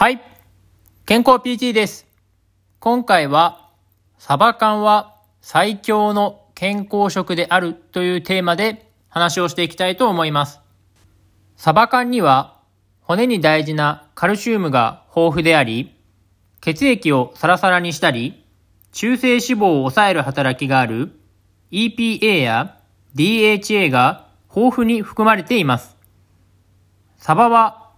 はい。健康 PT です。今回は、サバ缶は最強の健康食であるというテーマで話をしていきたいと思います。サバ缶には骨に大事なカルシウムが豊富であり、血液をサラサラにしたり、中性脂肪を抑える働きがある EPA や DHA が豊富に含まれています。サバは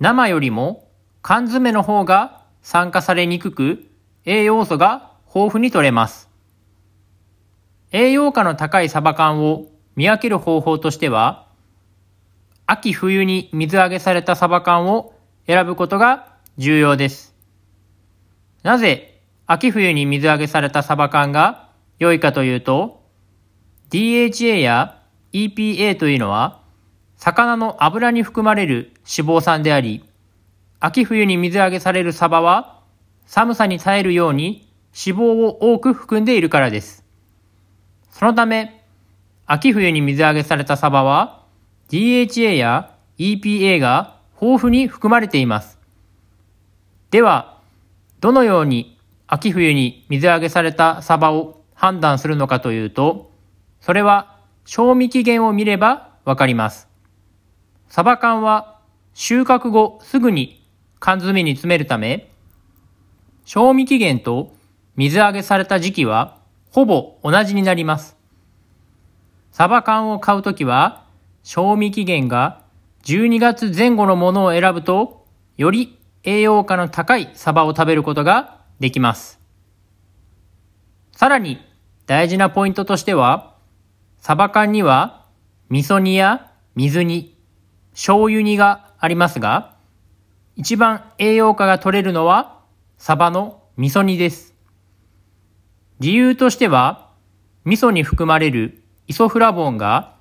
生よりも缶詰の方が酸化されにくく栄養素が豊富に取れます。栄養価の高いサバ缶を見分ける方法としては、秋冬に水揚げされたサバ缶を選ぶことが重要です。なぜ秋冬に水揚げされたサバ缶が良いかというと、DHA や EPA というのは、魚の油に含まれる脂肪酸であり、秋冬に水揚げされるサバは、寒さに耐えるように脂肪を多く含んでいるからです。そのため、秋冬に水揚げされたサバは、DHA や EPA が豊富に含まれています。では、どのように秋冬に水揚げされたサバを判断するのかというと、それは賞味期限を見ればわかります。サバ缶は収穫後すぐに缶詰に詰めるため、賞味期限と水揚げされた時期はほぼ同じになります。サバ缶を買うときは、賞味期限が12月前後のものを選ぶと、より栄養価の高いサバを食べることができます。さらに大事なポイントとしては、サバ缶には味噌煮や水煮、醤油煮がありますが、一番栄養価が取れるのはサバの味噌煮です。理由としては、味噌に含まれるイソフラボンが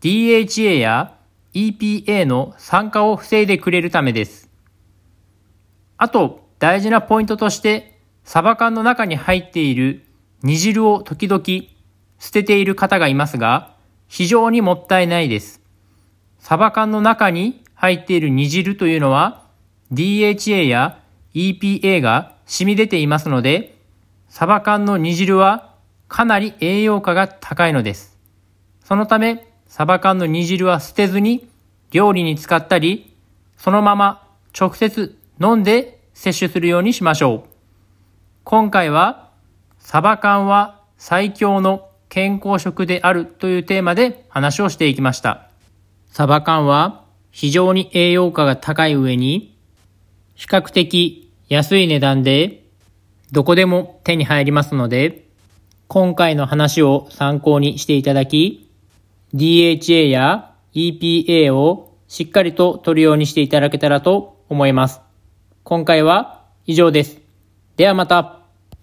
DHA や EPA の酸化を防いでくれるためです。あと、大事なポイントとして、サバ缶の中に入っている煮汁を時々捨てている方がいますが、非常にもったいないです。サバ缶の中に入っている煮汁というのは、DHA や EPA が染み出ていますので、サバ缶の煮汁はかなり栄養価が高いのです。そのため、サバ缶の煮汁は捨てずに料理に使ったり、そのまま直接飲んで摂取するようにしましょう。今回は、サバ缶は最強の健康食であるというテーマで話をしていきました。サバ缶は非常に栄養価が高い上に、比較的安い値段でどこでも手に入りますので、今回の話を参考にしていただき、DHA や EPA をしっかりと取るようにしていただけたらと思います。今回は以上です。ではまた。